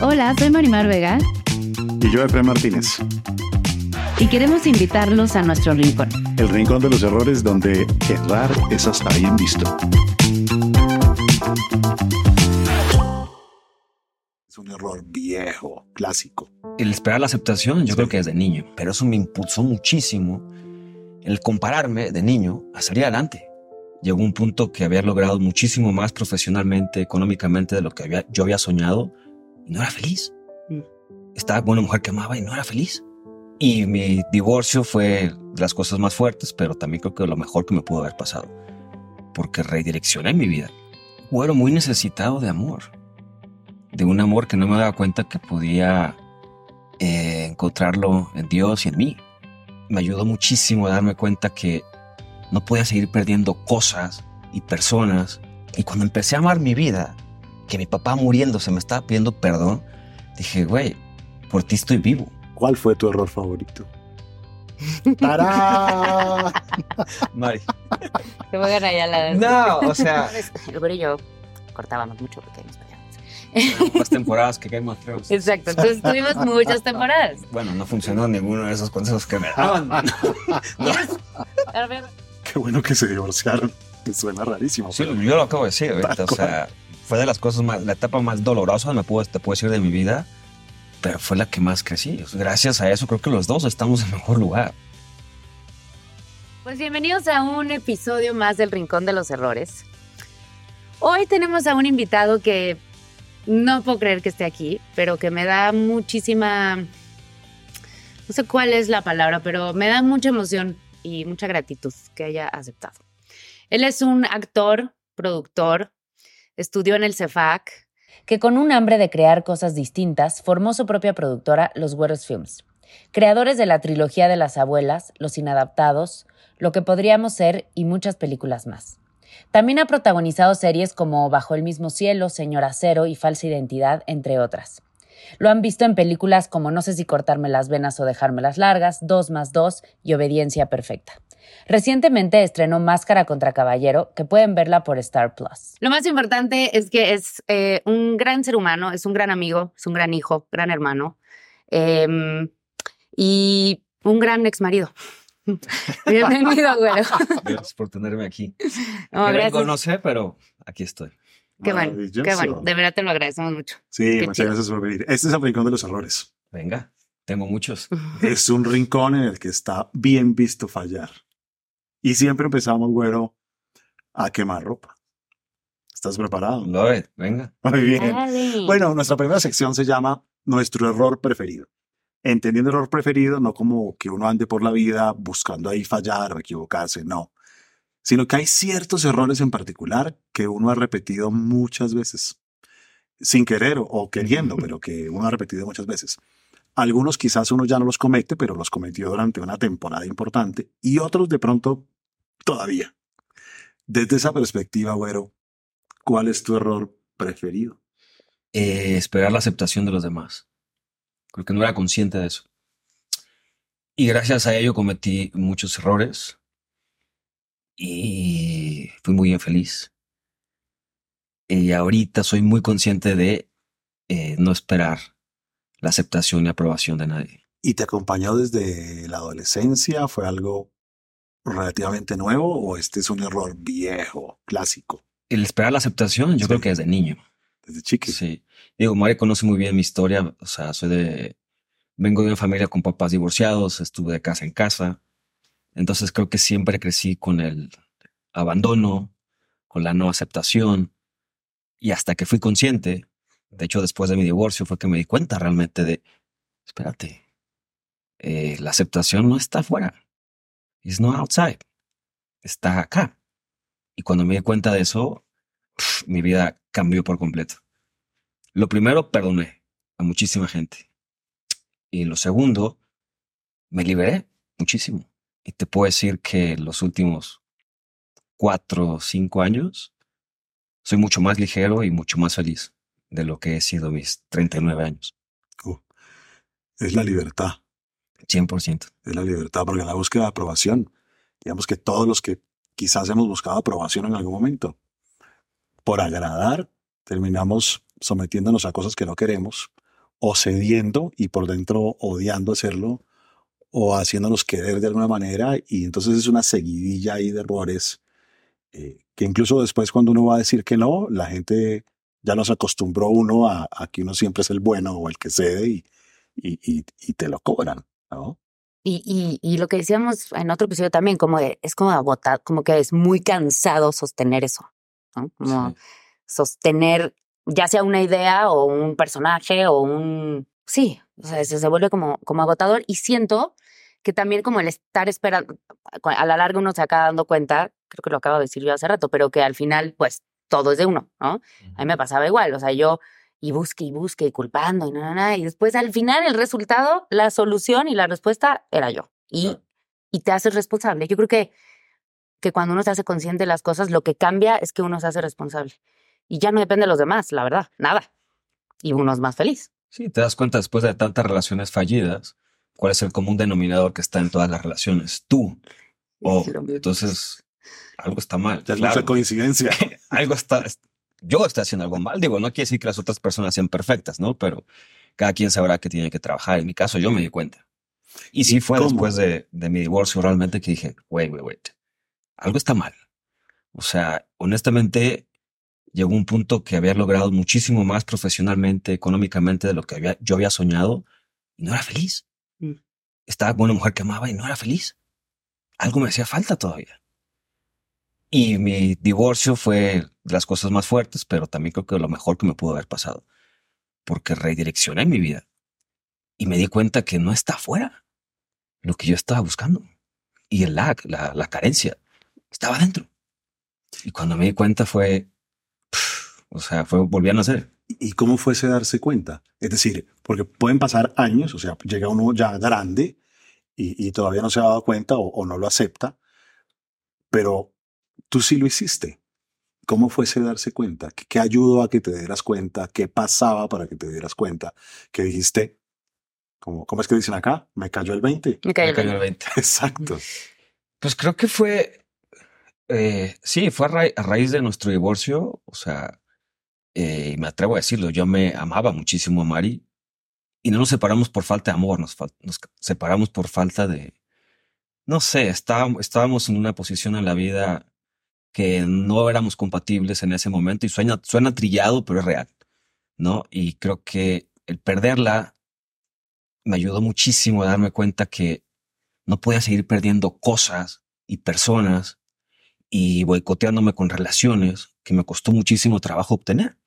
Hola, soy Marimar Vega. Y yo, Efraín Martínez. Y queremos invitarlos a nuestro rincón. El rincón de los errores donde errar es hasta bien visto. Es un error viejo, clásico. El esperar la aceptación, yo creo que desde niño, pero eso me impulsó muchísimo el compararme de niño a salir adelante. Llegó un punto que había logrado muchísimo más profesionalmente, económicamente de lo que había, yo había soñado y no era feliz. Estaba con una mujer que amaba y no era feliz. Y mi divorcio fue de las cosas más fuertes, pero también creo que lo mejor que me pudo haber pasado, porque redireccioné mi vida. Era muy necesitado de amor, de un amor que no me daba cuenta que podía eh, encontrarlo en Dios y en mí. Me ayudó muchísimo a darme cuenta que no podía seguir perdiendo cosas y personas. Y cuando empecé a amar mi vida, que mi papá muriéndose me estaba pidiendo perdón, dije, güey, por ti estoy vivo. ¿Cuál fue tu error favorito? ¡Tarán! Mari. Te voy a ganar ya la. No, o sea. Y yo cortábamos mucho porque nos peleábamos. Las temporadas que Game of Thrones. Exacto, entonces tuvimos muchas temporadas. Bueno, no funcionó ninguno de esos consejos que me daban. A ver, Qué bueno que se divorciaron. Que suena rarísimo. Sí, pero- yo lo acabo de decir ahorita. O sea, fue de las cosas más, la etapa más dolorosa, me puedo, te puedo decir, de mi vida, pero fue la que más crecí. Gracias a eso, creo que los dos estamos en mejor lugar. Pues bienvenidos a un episodio más del Rincón de los Errores. Hoy tenemos a un invitado que no puedo creer que esté aquí, pero que me da muchísima, no sé cuál es la palabra, pero me da mucha emoción y mucha gratitud que haya aceptado. Él es un actor, productor, estudió en el CEFAC, que con un hambre de crear cosas distintas formó su propia productora, Los Güeros Films. Creadores de la trilogía de las abuelas, Los Inadaptados, Lo que podríamos ser y muchas películas más. También ha protagonizado series como Bajo el mismo cielo, Señor Acero y Falsa Identidad, entre otras. Lo han visto en películas como No sé si cortarme las venas o dejármelas largas, Dos más dos y Obediencia Perfecta. Recientemente estrenó Máscara contra Caballero, que pueden verla por Star Plus. Lo más importante es que es eh, un gran ser humano, es un gran amigo, es un gran hijo, gran hermano em, y un gran exmarido. Bienvenido, güero. Gracias por tenerme aquí. No, Que gracias. vengo, no sé, pero aquí estoy. Qué bueno, qué bueno. De verdad te lo agradecemos mucho. Sí, Qué muchas chido. gracias por venir. Este es el rincón de los errores. Venga, tengo muchos. Es un rincón en el que está bien visto fallar. Y siempre empezamos, güero, a quemar ropa. ¿Estás preparado? Lo ve, venga. Muy bien. Dale. Bueno, nuestra primera sección se llama Nuestro error preferido. Entendiendo error preferido, no como que uno ande por la vida buscando ahí fallar o equivocarse, no. Sino que hay ciertos errores en particular que uno ha repetido muchas veces. Sin querer o queriendo, pero que uno ha repetido muchas veces. Algunos quizás uno ya no los comete, pero los cometió durante una temporada importante. Y otros de pronto todavía. Desde esa perspectiva, güero, ¿cuál es tu error preferido? Eh, esperar la aceptación de los demás. Creo que no era consciente de eso. Y gracias a ello cometí muchos errores. Y fui muy infeliz. Y ahorita soy muy consciente de eh, no esperar la aceptación y aprobación de nadie. ¿Y te acompañó desde la adolescencia? ¿Fue algo relativamente nuevo o este es un error viejo, clásico? El esperar la aceptación, yo Sí. creo que desde niño. Desde chiqui. Sí. Digo, Mari conoce muy bien mi historia. O sea, soy de. Vengo de una familia con papás divorciados, estuve de casa en casa. Entonces creo que siempre crecí con el abandono, con la no aceptación. Y hasta que fui consciente, de hecho, después de mi divorcio, fue que me di cuenta realmente de: espérate, eh, la aceptación no está afuera. It's not outside. Está acá. Y cuando me di cuenta de eso, mi vida cambió por completo. Lo primero, perdoné a muchísima gente. Y lo segundo, me liberé muchísimo. Y te puedo decir que los últimos cuatro o cinco años soy mucho más ligero y mucho más feliz de lo que he sido mis 39 años. Uh, es la libertad. 100%. Es la libertad, porque en la búsqueda de aprobación, digamos que todos los que quizás hemos buscado aprobación en algún momento, por agradar, terminamos sometiéndonos a cosas que no queremos, o cediendo y por dentro odiando hacerlo, o haciéndonos querer de alguna manera, y entonces es una seguidilla ahí de errores, eh, que incluso después cuando uno va a decir que no, la gente ya nos acostumbró uno a, a que uno siempre es el bueno o el que cede y, y, y, y te lo cobran, ¿no? Y, y, y lo que decíamos en otro episodio también, como de- es como agotar, como que es muy cansado sostener eso, ¿no? Como Sí. sostener ya sea una idea o un personaje o un... Sí, o sea, se, se vuelve como, como agotador y siento que también como el estar esperando, a la larga uno se acaba dando cuenta, creo que lo acabo de decir yo hace rato, pero que al final pues todo es de uno, ¿no? A mí me pasaba igual, o sea, yo y busque y busque y culpando y nada, nada, y después al final el resultado, la solución y la respuesta era yo. Y, Claro. y te haces responsable. Yo creo que, que cuando uno se hace consciente de las cosas, lo que cambia es que uno se hace responsable. Y ya no depende de los demás, la verdad, nada. Y uno es más feliz. Sí, te das cuenta después de tantas relaciones fallidas, cuál es el común denominador que está en todas las relaciones. Tú. O Sí, lo mismo. entonces algo está mal. Ya es claro. mucha coincidencia. algo está. Yo estoy haciendo algo mal. Digo, no quiere decir que las otras personas sean perfectas, ¿no? Pero cada quien sabrá que tiene que trabajar. En mi caso, yo me di cuenta. Y sí fue ¿Cómo? después de, de mi divorcio realmente que dije, wait, wait, wait. Algo está mal. O sea, honestamente, llegó un punto que había logrado muchísimo más profesionalmente, económicamente de lo que había, yo había soñado y no era feliz. Mm. Estaba con una mujer que amaba y no era feliz. Algo me hacía falta todavía. Y mi divorcio fue de las cosas más fuertes, pero también creo que lo mejor que me pudo haber pasado. Porque redireccioné mi vida y me di cuenta que no está afuera lo que yo estaba buscando. Y el lag, la, la carencia, estaba dentro. Y cuando me di cuenta fue, o sea, fue, volví a nacer. ¿Y cómo fue ese darse cuenta? Es decir, porque pueden pasar años, o sea, llega uno ya grande y, y todavía no se ha dado cuenta o, o no lo acepta, pero tú sí lo hiciste. ¿Cómo fue ese darse cuenta? ¿Qué, qué ayudó a que te dieras cuenta? ¿Qué pasaba para que te dieras cuenta? Que dijiste, como, ¿cómo es que dicen acá? Me cayó el 20. Me cayó Me el cayó el 20. 20. Exacto. Pues creo que fue, eh, sí, fue a, ra- a raíz de nuestro divorcio, o sea, eh, y me atrevo a decirlo, yo me amaba muchísimo a Mari y no nos separamos por falta de amor, nos, nos separamos por falta de, no sé, estábamos, estábamos en una posición en la vida que no éramos compatibles en ese momento y suena, suena trillado, pero es real, ¿no? Y creo que el perderla me ayudó muchísimo a darme cuenta que no podía seguir perdiendo cosas y personas y boicoteándome con relaciones que me costó muchísimo trabajo obtener.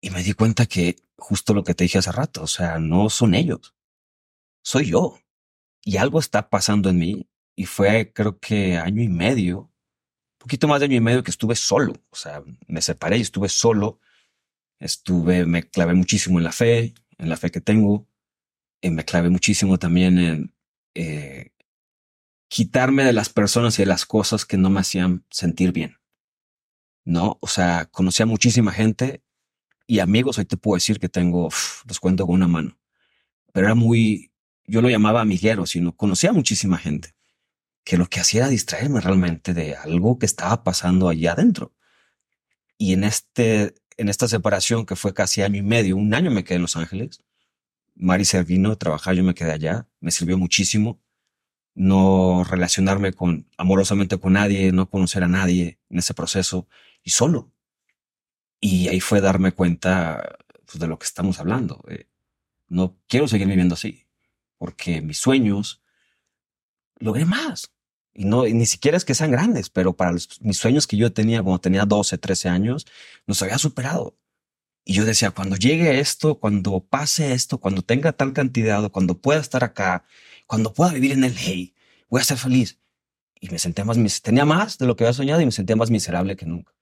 Y me di cuenta que justo lo que te dije hace rato, o sea, no son ellos, soy yo. Y algo está pasando en mí y fue creo que año y medio, poquito más de año y medio que estuve solo, o sea, me separé y estuve solo, estuve, me clavé muchísimo en la fe, en la fe que tengo, y me clavé muchísimo también en eh, quitarme de las personas y de las cosas que no me hacían sentir bien. No, o sea, conocí muchísima gente y amigos. Hoy te puedo decir que tengo, uf, los cuento con una mano, pero era muy, yo lo llamaba amiguero, sino conocía muchísima gente que lo que hacía era distraerme realmente de algo que estaba pasando allá adentro. Y en este, en esta separación que fue casi año y medio, un año me quedé en Los Ángeles. Mari se vino a yo me quedé allá, me sirvió muchísimo no relacionarme con amorosamente con nadie, no conocer a nadie en ese proceso y solo. Y ahí fue darme cuenta pues, de lo que estamos hablando. No quiero seguir viviendo así, porque mis sueños logré más. Y no, ni siquiera es que sean grandes, pero para mis sueños que yo tenía cuando tenía 12, 13 años, los había superado. Y yo decía, cuando llegue esto, cuando pase esto, cuando tenga tal cantidad, o cuando pueda estar acá, cuando pueda vivir en el hey, voy a ser feliz. Y me sentía más, tenía más de lo que había soñado y me sentía más miserable que nunca.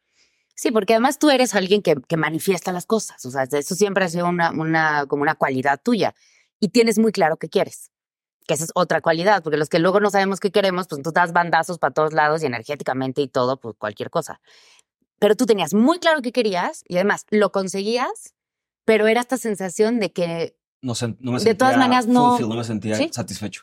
Sí, porque además tú eres alguien que, que manifiesta las cosas. O sea, eso siempre ha sido una, una, como una cualidad tuya. Y tienes muy claro qué quieres. Que esa es otra cualidad, porque los que luego no sabemos qué queremos, pues tú das bandazos para todos lados y energéticamente y todo, pues cualquier cosa. Pero tú tenías muy claro qué querías y además lo conseguías, pero era esta sensación de que no, no me de todas maneras no, no me sentía satisfecho.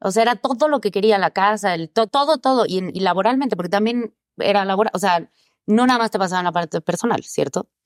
O sea, era todo lo que quería la casa, el todo, todo, y, y laboralmente, porque también era laboral, o sea, no nada más te pasaba en la parte personal, ¿cierto?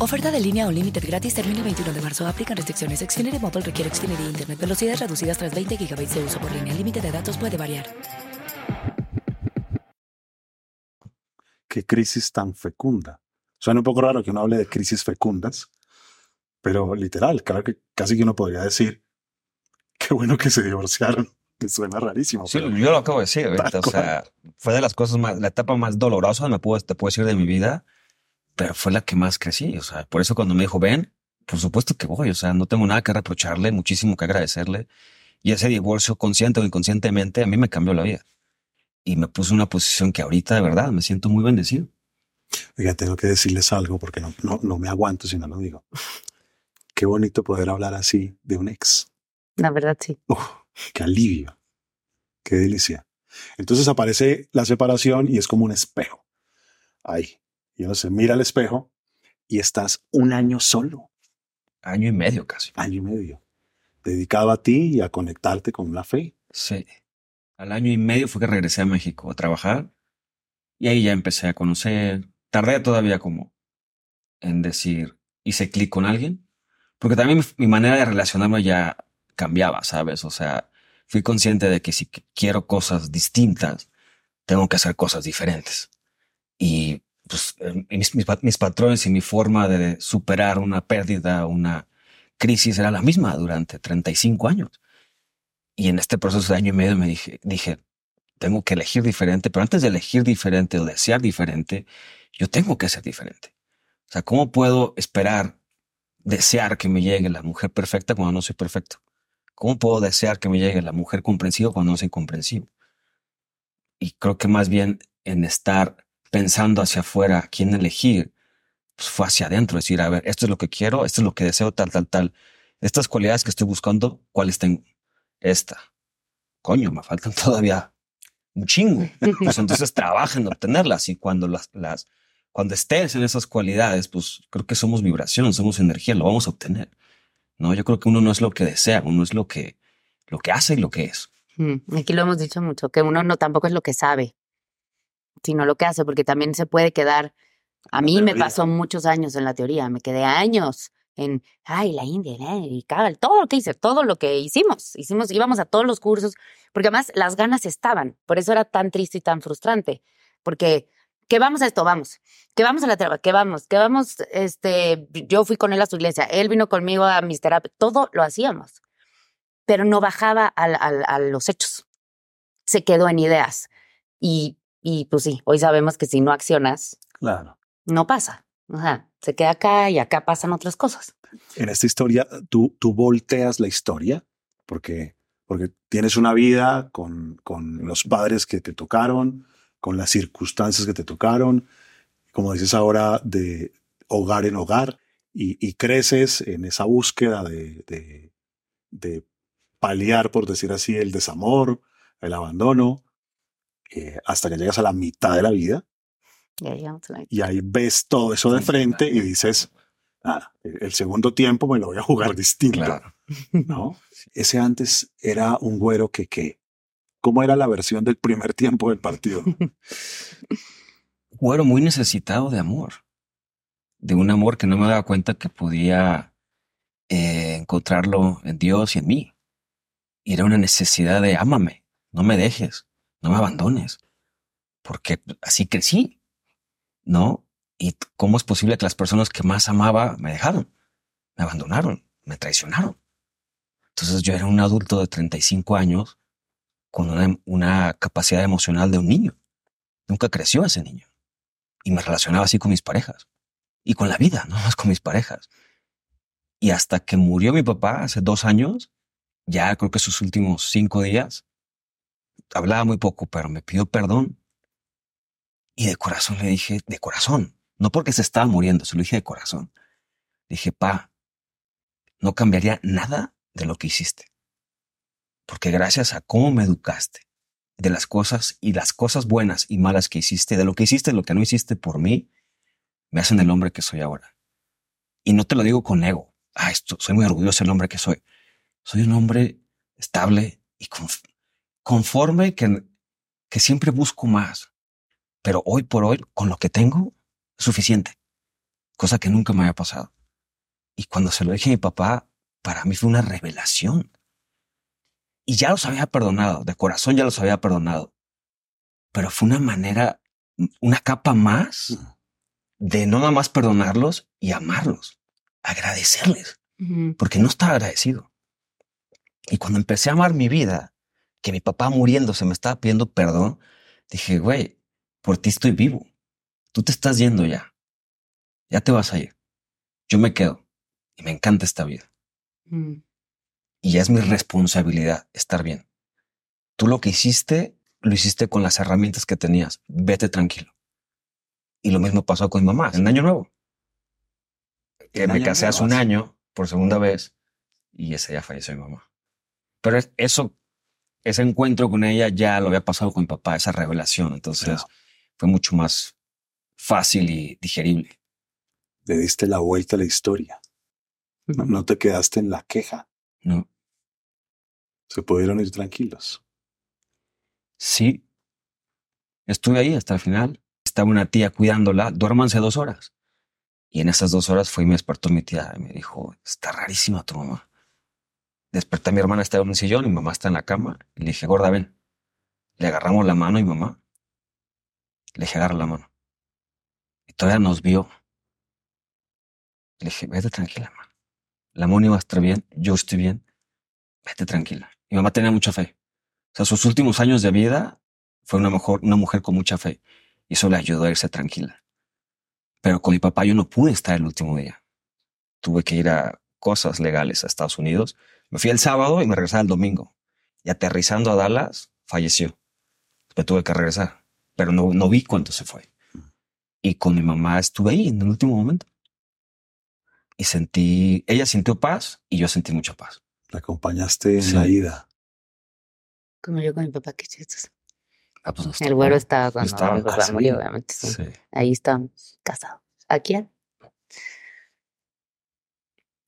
Oferta de línea o límite gratis termina el 21 de marzo. Aplican restricciones. Xfinity Mobile requiere Xfinity Internet. Velocidades reducidas tras 20 GB de uso por línea. El límite de datos puede variar. Qué crisis tan fecunda. Suena un poco raro que uno hable de crisis fecundas, pero literal, claro que casi que uno podría decir, qué bueno que se divorciaron. Me suena rarísimo. Sí, yo lo acabo de decir. O sea, fue de las cosas más, la etapa más dolorosa, me puedo, te puedo decir, de mi vida pero fue la que más crecí. O sea, por eso cuando me dijo, ven, por supuesto que voy. O sea, no tengo nada que reprocharle, muchísimo que agradecerle. Y ese divorcio, consciente o inconscientemente, a mí me cambió la vida. Y me puso en una posición que ahorita, de verdad, me siento muy bendecido. Oiga, tengo que decirles algo porque no, no, no me aguanto si no lo digo. Qué bonito poder hablar así de un ex. La verdad, sí. qué alivio. Qué delicia. Entonces aparece la separación y es como un espejo. Ahí, y uno se mira al espejo y estás un año solo. Año y medio casi. Año y medio. Dedicado a ti y a conectarte con la fe. Sí. Al año y medio fue que regresé a México a trabajar y ahí ya empecé a conocer. Tardé todavía como en decir, hice clic con alguien, porque también mi, manera de relacionarme ya cambiaba, ¿sabes? O sea, fui consciente de que si quiero cosas distintas, tengo que hacer cosas diferentes. Y pues, eh, mis, mis, patrones y mi forma de superar una pérdida, una crisis era la misma durante 35 años. Y en este proceso de año y medio me dije, dije, tengo que elegir diferente, pero antes de elegir diferente o desear diferente, yo tengo que ser diferente. O sea, ¿cómo puedo esperar, desear que me llegue la mujer perfecta cuando no soy perfecto? ¿Cómo puedo desear que me llegue la mujer comprensiva cuando no soy comprensivo? Y creo que más bien en estar pensando hacia afuera quién elegir, pues fue hacia adentro, decir, a ver, esto es lo que quiero, esto es lo que deseo, tal, tal, tal. Estas cualidades que estoy buscando, ¿cuáles tengo? Esta. Coño, me faltan todavía un chingo. Pues entonces trabaja en obtenerlas y cuando las, las, cuando estés en esas cualidades, pues creo que somos vibración, somos energía, lo vamos a obtener. No, yo creo que uno no es lo que desea, uno es lo que, lo que hace y lo que es. Aquí lo hemos dicho mucho, que uno no tampoco es lo que sabe sino lo que hace, porque también se puede quedar. A mí me pasó muchos años en la teoría, me quedé años en, ay, la India, y todo lo que hice, todo lo que hicimos, hicimos, íbamos a todos los cursos, porque además las ganas estaban, por eso era tan triste y tan frustrante, porque que vamos a esto, vamos, que vamos a la terapia, que vamos, que vamos, este, yo fui con él a su iglesia, él vino conmigo a mis terapias, todo lo hacíamos, pero no bajaba a, a los hechos, se quedó en ideas y y pues sí, hoy sabemos que si no accionas, claro. no pasa. Se queda acá y acá pasan otras cosas. En esta historia, ¿tú, tú volteas la historia porque, porque tienes una vida con, con los padres que te tocaron, con las circunstancias que te tocaron, como dices ahora, de hogar en hogar, y, y creces en esa búsqueda de, de, de, paliar, por decir así, el desamor, el abandono, eh, hasta que llegas a la mitad de la vida. Y ahí ves todo eso de frente y dices, ah, el segundo tiempo me lo voy a jugar distinto. Claro. ¿no? Ese antes era un güero que, ¿qué? ¿Cómo era la versión del primer tiempo del partido? güero muy necesitado de amor de un amor que no me daba cuenta que podía eh, encontrarlo en Dios y en mí. Y era una necesidad de ámame, no me dejes, no me abandones, porque así crecí, ¿no? ¿Y cómo es posible que las personas que más amaba me dejaron, me abandonaron, me traicionaron? Entonces yo era un adulto de 35 años con una, capacidad emocional de un niño. Nunca creció ese niño. Y me relacionaba así con mis parejas y con la vida, no más con mis parejas. Y hasta que murió mi papá hace dos años, ya creo que sus últimos cinco días, hablaba muy poco, pero me pidió perdón. Y de corazón le dije, de corazón, no porque se estaba muriendo, se lo dije de corazón. dije, pa, no cambiaría nada de lo que hiciste. Porque gracias a cómo me educaste, de las cosas y las cosas buenas y malas que hiciste, de lo que hiciste, lo que no hiciste por mí, me hacen el hombre que soy ahora. Y no te lo digo con ego. Ah, esto, soy muy orgulloso del hombre que soy. Soy un hombre estable y conforme que, que siempre busco más. Pero hoy por hoy, con lo que tengo, es suficiente. Cosa que nunca me había pasado. Y cuando se lo dije a mi papá, para mí fue una revelación. Y ya los había perdonado, de corazón ya los había perdonado. Pero fue una manera, una capa más de no nada más perdonarlos y amarlos, agradecerles, porque no estaba agradecido. Y cuando empecé a amar mi vida, que mi papá muriéndose me estaba pidiendo perdón, dije, güey, por ti estoy vivo. Tú te estás yendo ya. Ya te vas a ir. Yo me quedo y me encanta esta vida. Y ya es mi responsabilidad estar bien. Tú lo que hiciste, lo hiciste con las herramientas que tenías. Vete tranquilo. Y lo mismo pasó con mi mamá en Año Nuevo. Que me casé hace un año por segunda vez y ese día falleció mi mamá. Pero eso, ese encuentro con ella ya lo había pasado con mi papá, esa revelación. Entonces fue mucho más fácil y digerible. Le diste la vuelta a la historia. No, te quedaste en la queja. No. Se pudieron ir tranquilos. Sí. Estuve ahí hasta el final estaba una tía cuidándola, duérmanse dos horas. Y en esas dos horas fue y me despertó mi tía y me dijo, está rarísima tu mamá. Desperté a mi hermana, estaba en un sillón mi mamá está en la cama. Y le dije, gorda, ven. Le agarramos la mano y mamá. Le dije, agarra la mano. Y todavía nos vio. Le dije, vete tranquila, mamá. La mano iba a estar bien, yo estoy bien. Vete tranquila. Mi mamá tenía mucha fe. O sea, sus últimos años de vida fue una, mejor, una mujer con mucha fe y eso le ayudó a irse tranquila. Pero con mi papá yo no pude estar el último día. Tuve que ir a cosas legales a Estados Unidos. Me fui el sábado y me regresaba el domingo. Y aterrizando a Dallas, falleció. Me tuve que regresar, pero no, no vi cuánto se fue. Y con mi mamá estuve ahí en el último momento. Y sentí, ella sintió paz y yo sentí mucha paz. La acompañaste en la ida. Como yo con mi papá, qué chistes. Ah, pues el güero estaba cuando mi papá murió, obviamente. Sí. Ahí estamos casados. Aquí.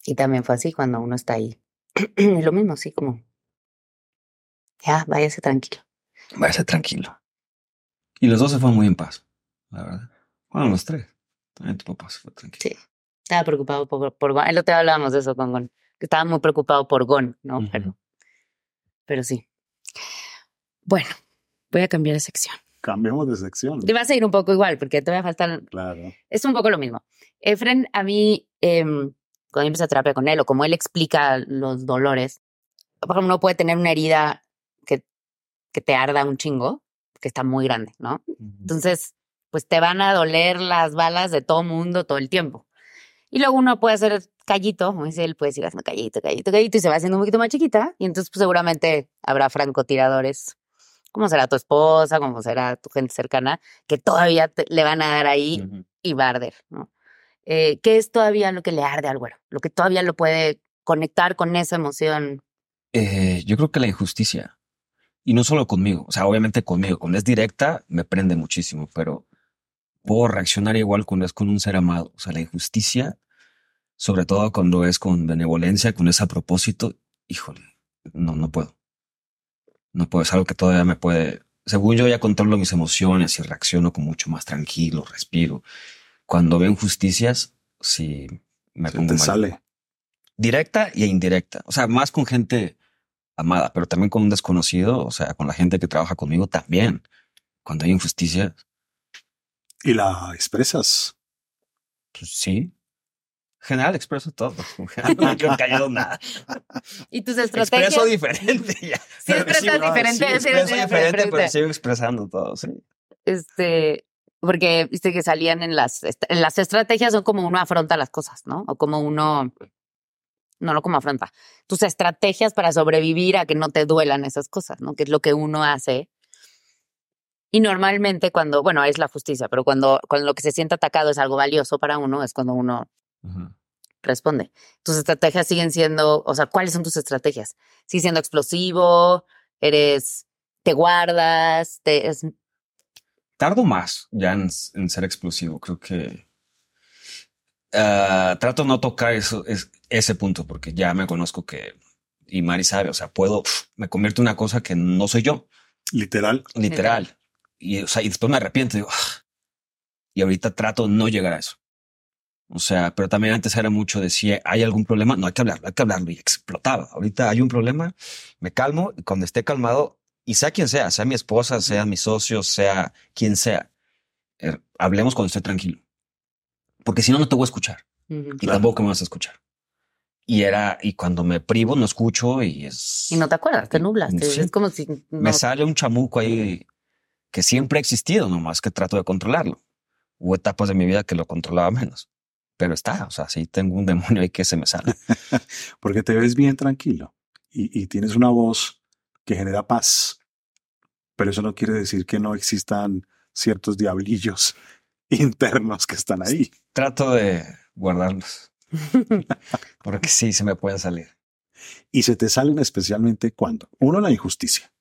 Y también fue así cuando uno está ahí. lo mismo, así como. Ya, váyase tranquilo. Váyase tranquilo. Y los dos se fueron muy en paz, la verdad. Bueno, los tres. También tu papá se fue tranquilo. Sí. Estaba preocupado por, por Gon. El otro día hablábamos de eso con Gon. Que estaba muy preocupado por Gon, ¿no? pero, pero sí. Bueno, voy a cambiar de sección. Cambiemos de sección. Te vas a ir un poco igual, porque te voy a faltar. Claro. Es un poco lo mismo. Efren, a mí, eh, cuando empecé a terapia con él, o como él explica los dolores, por ejemplo, uno puede tener una herida que, que te arda un chingo, que está muy grande, ¿no? Entonces, pues te van a doler las balas de todo mundo todo el tiempo. Y luego uno puede hacer callito, como dice él, puede ir haciendo callito, callito, callito, y se va haciendo un poquito más chiquita. Y entonces pues, seguramente habrá francotiradores, como será tu esposa, como será tu gente cercana, que todavía te- le van a dar ahí y va a arder, ¿no? Eh, ¿Qué es todavía lo que le arde al güero? Lo que todavía lo puede conectar con esa emoción. Eh, yo creo que la injusticia. Y no solo conmigo, o sea, obviamente conmigo. Cuando es directa, me prende muchísimo, pero puedo reaccionar igual cuando es con un ser amado. O sea, la injusticia, sobre todo cuando es con benevolencia, con ese a propósito, híjole, no, no puedo. No puedo, es algo que todavía me puede. Según yo ya controlo mis emociones y reacciono con mucho más tranquilo, respiro. Cuando veo injusticias, sí me Se pongo te mal sale. directa y indirecta. O sea, más con gente amada, pero también con un desconocido, o sea, con la gente que trabaja conmigo también. Cuando hay injusticia, Y la expresas. pues sí. En general expreso todo. En general no me quedo callado nada. Y tus estrategias. Expreso diferente ya. Sí, expresas no, diferente, sí, sí, expreso sí, diferente, diferente. pero sigo expresando todo, sí. este, porque viste que salían en las, en las estrategias son como uno afronta las cosas, ¿no? O como uno, no, no como afronta, tus estrategias para sobrevivir a que no te duelan esas cosas, ¿no? Que es lo que uno hace. Y normalmente cuando, bueno, es la justicia, pero cuando, cuando lo que se siente atacado es algo valioso para uno, es cuando uno responde. Tus estrategias siguen siendo, o sea, ¿cuáles son tus estrategias? ¿Sigues siendo explosivo? ¿Eres, te guardas? Te, es, Tardo más ya en, en ser explosivo. Creo que ah, trato no tocar eso, es, ese punto porque ya me conozco que, y Mari sabe, o sea, puedo, me convierto en una cosa que no soy yo. Literal. literal. Y, o sea, y después me arrepiento. Digo, "Ah". y ahorita trato no llegar a eso. O sea, pero también antes era mucho de si hay algún problema, no hay que hablarlo, hay que hablarlo y explotaba. Ahorita hay un problema, me calmo y cuando esté calmado, y sea quien sea, sea mi esposa, sea mis socios, sea quien sea, eh, hablemos cuando esté tranquilo. Porque si no, no te voy a escuchar Ujú. y Claro. tampoco me vas a escuchar. Y era, y cuando me privo, no escucho y es. Y no te acuerdas, te nublas. te- Sí. Es como si no- me sale un chamuco ahí que siempre ha existido, nomás que trato de controlarlo. Hubo etapas de mi vida que lo controlaba menos, pero está, o sea, sí tengo un demonio ahí que se me sale. Porque te ves bien tranquilo y, y tienes una voz que genera paz. Pero eso no quiere decir que no existan ciertos diablillos internos que están ahí. Trato de guardarlos, porque sí, se me pueden salir. Y se te salen especialmente cuando, uno, la injusticia.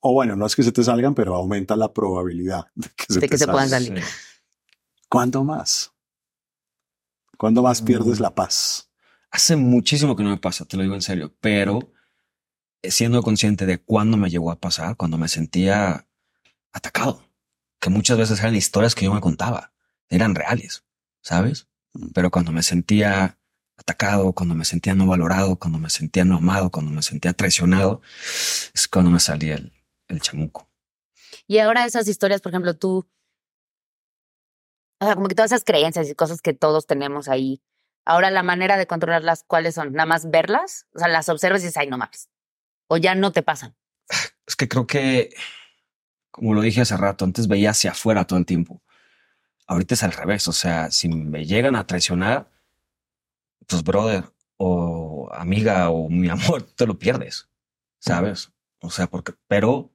O bueno, no es que se te salgan, pero aumenta la probabilidad de que se, De te que se puedan salgan. salir. Sí. ¿Cuándo más? ¿Cuándo más pierdes Mm. la paz? Hace muchísimo que no me pasa, te lo digo en serio, pero siendo consciente de cuándo me llegó a pasar, cuando me sentía atacado, que muchas veces eran historias que yo me contaba, eran reales, ¿sabes? Mm. Pero cuando me sentía atacado, cuando me sentía no valorado, cuando me sentía no amado, cuando me sentía traicionado, es cuando me salía el, el chamuco. Y ahora esas historias, por ejemplo, tú, o sea, como que todas esas creencias y cosas que todos tenemos ahí, ahora la manera de controlarlas, ¿cuáles son? ¿Nada más verlas? O sea, las observas y dices, ay, no mames. O ya no te pasan. Es que creo que, como lo dije hace rato, antes veía hacia afuera todo el tiempo. Ahorita es al revés. O sea, si me llegan a traicionar, pues brother o amiga o mi amor, te lo pierdes, ¿sabes? O sea, porque, pero,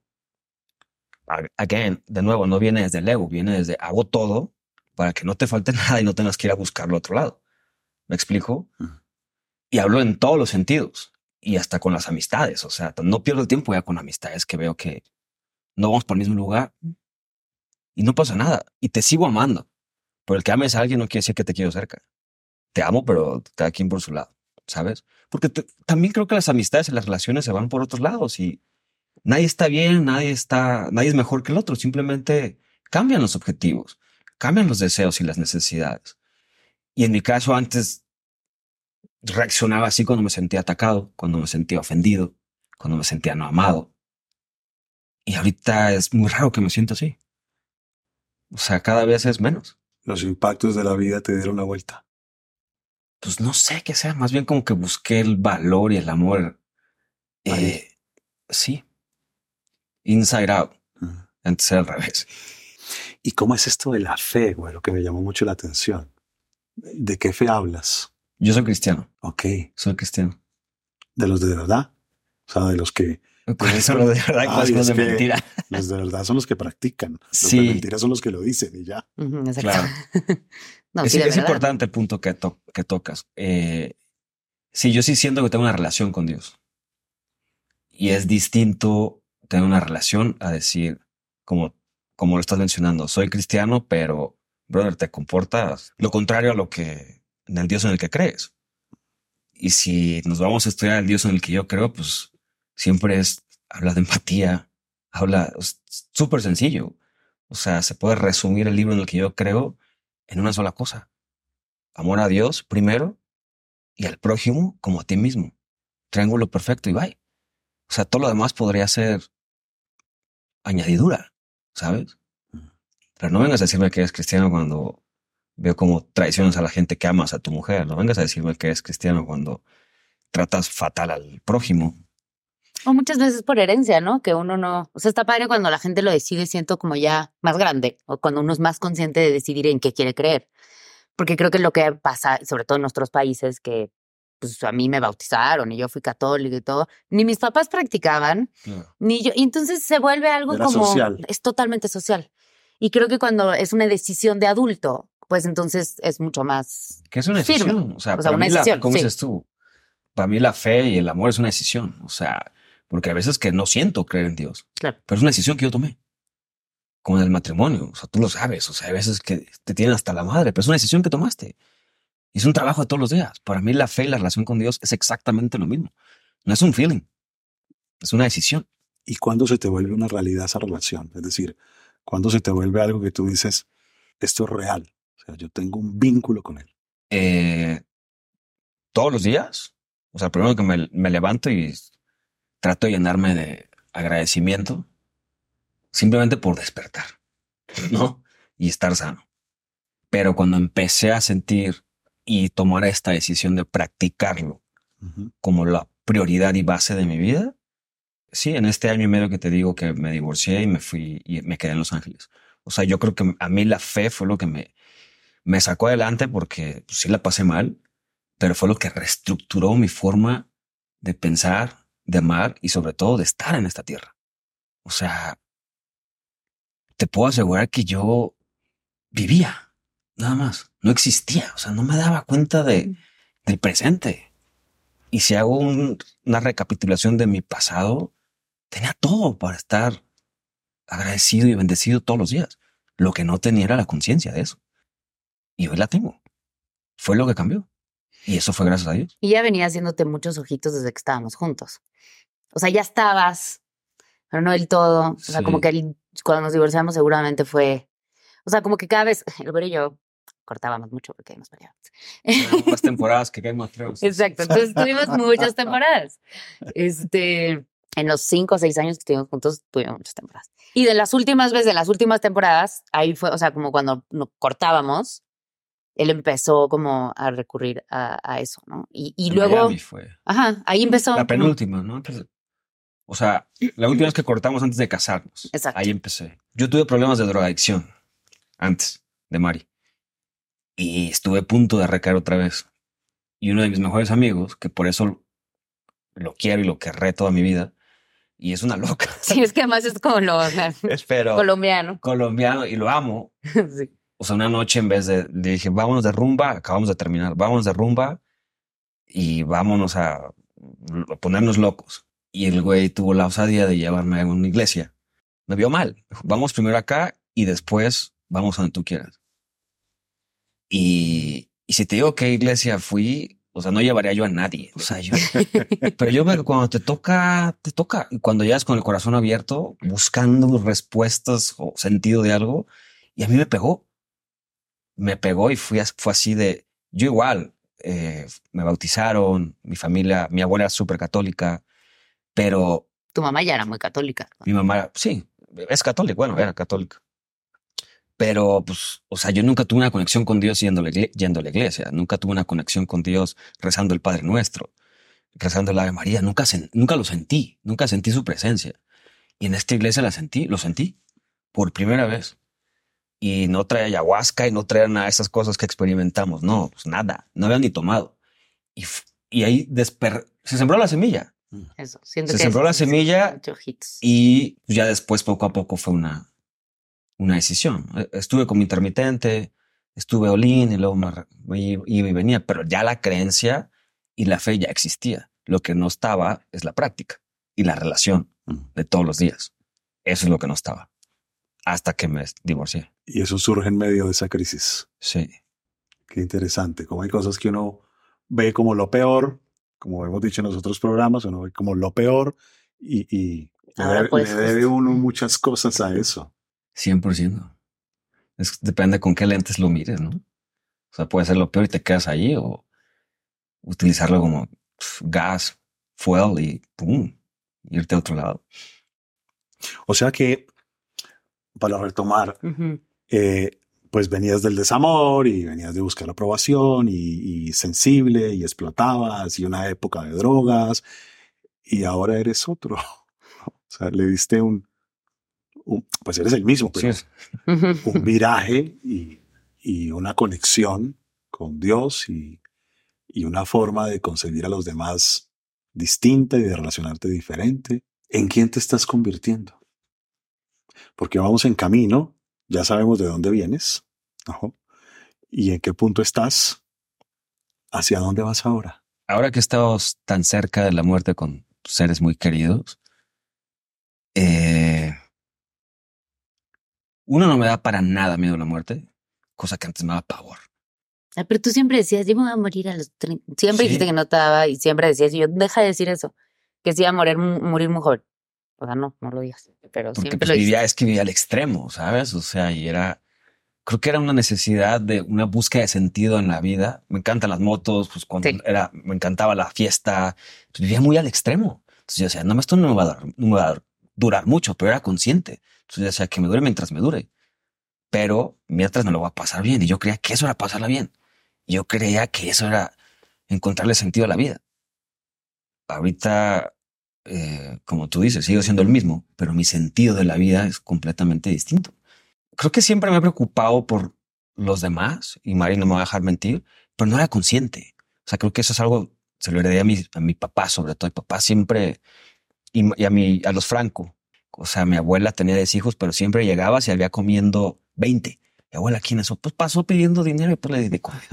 again, de nuevo, no viene desde el ego, viene desde hago todo para que no te falte nada y no tengas que ir a buscarlo a otro lado. ¿Me explico? Ujú. Y hablo en todos los sentidos y hasta con las amistades. O sea, no pierdo el tiempo ya con amistades que veo que no vamos por el mismo lugar y no pasa nada y te sigo amando. Pero el que ames a alguien no quiere decir que te quiero cerca. Te amo, pero cada quien por su lado, ¿sabes? Porque también creo que las amistades y las relaciones se van por otros lados y nadie está bien, nadie está, nadie es mejor que el otro. Simplemente cambian los objetivos, cambian los deseos y las necesidades. Y en mi caso antes reaccionaba así cuando me sentía atacado, cuando me sentía ofendido, cuando me sentía no amado. Y ahorita es muy raro que me sienta así. O sea, cada vez es menos. Los impactos de la vida te dieron la vuelta. Pues no sé qué sea, más bien como que busqué el valor y el amor. Eh, sí. Inside out. Ujú. Antes era al revés. ¿Y cómo es esto de la fe, güey? Lo que me llamó mucho la atención. ¿De qué fe hablas? Yo soy cristiano, Ok. soy cristiano. ¿De los de verdad? O sea, de los que... ¿Cuáles son los de verdad y cuáles son los de mentira? Los de verdad son los que practican. Los Sí. de mentira son los que lo dicen y ya. Exacto. Claro. no, es sí, es importante el punto que, to- que tocas. Eh, sí, yo sí siento que tengo una relación con Dios. Y es distinto tener una relación a decir, como, como lo estás mencionando, soy cristiano, pero, brother, te comportas lo contrario a lo que, en el Dios en el que crees. Y si nos vamos a estudiar el Dios en el que yo creo, pues siempre es, habla de empatía, habla, súper sencillo. O sea, se puede resumir el libro en el que yo creo en una sola cosa. Amor a Dios primero y al prójimo como a ti mismo. Triángulo perfecto y bye. O sea, todo lo demás podría ser añadidura, ¿sabes? Pero no vengas a decirme que eres cristiano cuando veo cómo traicionas a la gente que amas a tu mujer. No vengas a decirme que eres cristiano cuando tratas fatal al prójimo. O muchas veces por herencia, ¿no? Que uno no. O sea, está padre cuando la gente lo decide, siento como ya más grande, o cuando uno es más consciente de decidir en qué quiere creer. Porque creo que lo que pasa, sobre todo en nuestros países, que pues a mí me bautizaron y yo fui católico y todo, ni mis papás practicaban, ni yo. Y entonces se vuelve algo Era como. social. Es totalmente social. Y creo que cuando es una decisión de adulto, pues entonces es mucho más. Que es una Firme. decisión. O sea, O sea, para una mí la- decisión, ¿cómo sí. dices tú? Para mí la fe y el amor es una decisión. O sea, porque a veces que no siento creer en Dios, Claro. pero es una decisión que yo tomé. Como en el matrimonio. O sea, tú lo sabes. O sea, hay veces que te tienen hasta la madre, pero es una decisión que tomaste. Y es un trabajo de todos los días. Para mí la fe y la relación con Dios es exactamente lo mismo. No es un feeling. Es una decisión. ¿Y cuándo se te vuelve una realidad esa relación? Es decir, cuándo se te vuelve algo que tú dices, esto es real. Sea, yo tengo un vínculo con él. eh, todos los días. O sea, primero que me, me levanto y trato de llenarme de agradecimiento simplemente por despertar, ¿no? Y estar sano. Pero cuando empecé a sentir y tomar esta decisión de practicarlo Ujú. como la prioridad y base de mi vida, sí, en este año y medio que te digo que me divorcié y me fui y me quedé en Los Ángeles. O sea, yo creo que a mí la fe fue lo que me, me sacó adelante porque pues, sí la pasé mal, pero fue lo que reestructuró mi forma de pensar, de amar y sobre todo de estar en esta tierra. O sea, te puedo asegurar que yo vivía, nada más, no existía, o sea, no me daba cuenta de, del presente. Y si hago un- una recapitulación de mi pasado, tenía todo para estar agradecido y bendecido todos los días. Lo que no tenía era la conciencia de eso. Y hoy la tengo. Fue lo que cambió. Y eso fue gracias a Dios. Y ya venía haciéndote muchos ojitos desde que estábamos juntos. O sea, ya estabas, pero no del todo. O sea, Sí. como que el- cuando nos divorciamos seguramente fue, o sea, como que cada vez, el güero y yo cortábamos mucho porque nos peleábamos. Las temporadas que Game of Thrones. Exacto, entonces tuvimos muchas temporadas. Este, en los cinco o seis años que estuvimos juntos, tuvimos muchas temporadas. Y de las últimas veces, de las últimas temporadas, ahí fue, o sea, como cuando nos cortábamos, él empezó como a recurrir a, a eso, ¿no? Y, luego, Miami fue. ajá, ahí empezó. La penúltima, ¿no? De- o sea, la última vez que cortamos antes de casarnos. Exacto. Ahí empecé. Yo tuve problemas de drogadicción antes de Mari. Y estuve a punto de recaer otra vez. Y uno de mis mejores amigos, que por eso lo quiero y lo querré toda mi vida, y es una loca. Sí, es que además es como lo Espero. colombiano. colombiano y lo amo. Sí. O sea, una noche en vez de, le dije, vámonos de rumba, acabamos de terminar, vámonos de rumba y vámonos a, a ponernos locos. Y el güey tuvo la osadía de llevarme a una iglesia. Me vio mal. Vamos primero acá y después vamos a donde tú quieras. Y, y si te digo qué iglesia fui, o sea, no llevaría yo a nadie. O sea, yo, pero yo veo que cuando te toca, te toca. Y cuando llegas con el corazón abierto, buscando respuestas o sentido de algo, y a mí me pegó. Me pegó y fui, fue así de, yo igual, eh, me bautizaron, mi familia, mi abuela es súper católica, pero Tu mamá ya era muy católica. mi mamá, sí, es católica, bueno, era católica. Pero, pues, o sea, yo nunca tuve una conexión con Dios yendo a la, igle- yendo a la iglesia. Nunca tuve una conexión con Dios rezando el Padre Nuestro, rezando el Ave María. Nunca, sen- nunca lo sentí, nunca sentí su presencia. Y en esta iglesia la sentí, lo sentí por primera vez. Y no traía ayahuasca y no traía nada de esas cosas que experimentamos. No, pues nada, no había ni tomado. Y, y ahí desper se sembró la semilla Eso, siento Se que sembró es- la semilla y ya después poco a poco fue una, una decisión. Eh, Estuve como intermitente, estuve olín y luego iba y venía, pero ya la creencia y la fe ya existía. Lo que no estaba es la práctica y la relación Mm. de todos los días. Eso es lo que no estaba hasta que me divorcié. Y eso surge en medio de esa crisis. Sí. Qué interesante. Como hay cosas que uno ve como lo peor, como hemos dicho en los otros programas, uno ve como lo peor y, y le, Ahora, debe- pues, le debe justo. uno muchas cosas a eso. 100%. Es, depende con qué lentes lo mires, ¿no? O sea, puede ser lo peor y te quedas ahí o utilizarlo como gas, fuel y pum, irte a otro lado. O sea que, para retomar, eh, pues venías del desamor y venías de buscar aprobación y, y sensible y explotabas y una época de drogas y ahora eres otro. O sea, le diste un, un- pues eres el mismo, pero Sí, un viraje y, y una conexión con Dios y, y una forma de concebir a los demás distinta y de relacionarte diferente. ¿En quién te estás convirtiendo? Porque vamos en camino, ya sabemos de dónde vienes ¿no? y en qué punto estás, hacia dónde vas ahora. Ahora que estamos tan cerca de la muerte con seres muy queridos, eh, uno no me da para nada miedo a la muerte, cosa que antes me daba pavor. Ah, Pero tú siempre decías, yo me voy a morir a los 30. Siempre Sí. dijiste que no te daba y siempre decías, y yo, deja de decir eso, que se iba a morir, morir muy joven. O sea, no, no lo digas, pero Porque siempre pues, lo vivía, es que vivía al extremo, ¿sabes? O sea, y era, creo que era una necesidad de una búsqueda de sentido en la vida. Me encantan las motos, pues cuando Sí. era, me encantaba la fiesta, pues, vivía muy al extremo. Entonces yo decía, no, esto no me va a dar, no me va a durar mucho, pero era consciente. Entonces yo decía que me dure mientras me dure, pero mientras me lo va a pasar bien. Y yo creía que eso era pasarla bien. Yo creía que eso era encontrarle sentido a la vida. Ahorita eh, como tú dices, sigo siendo el mismo, pero mi sentido de la vida es completamente distinto. Creo que siempre me he preocupado por los demás y Mari no me va a dejar mentir, pero no era consciente. O sea, creo que eso es algo, se lo heredé a mi, a mi papá, sobre todo. Mi papá siempre, y, y a, mi, a los Franco. O sea, mi abuela tenía 10 hijos, pero siempre llegaba y había comiendo 20. Mi abuela, ¿quién es eso? Pues pasó pidiendo dinero y pues le di de comer.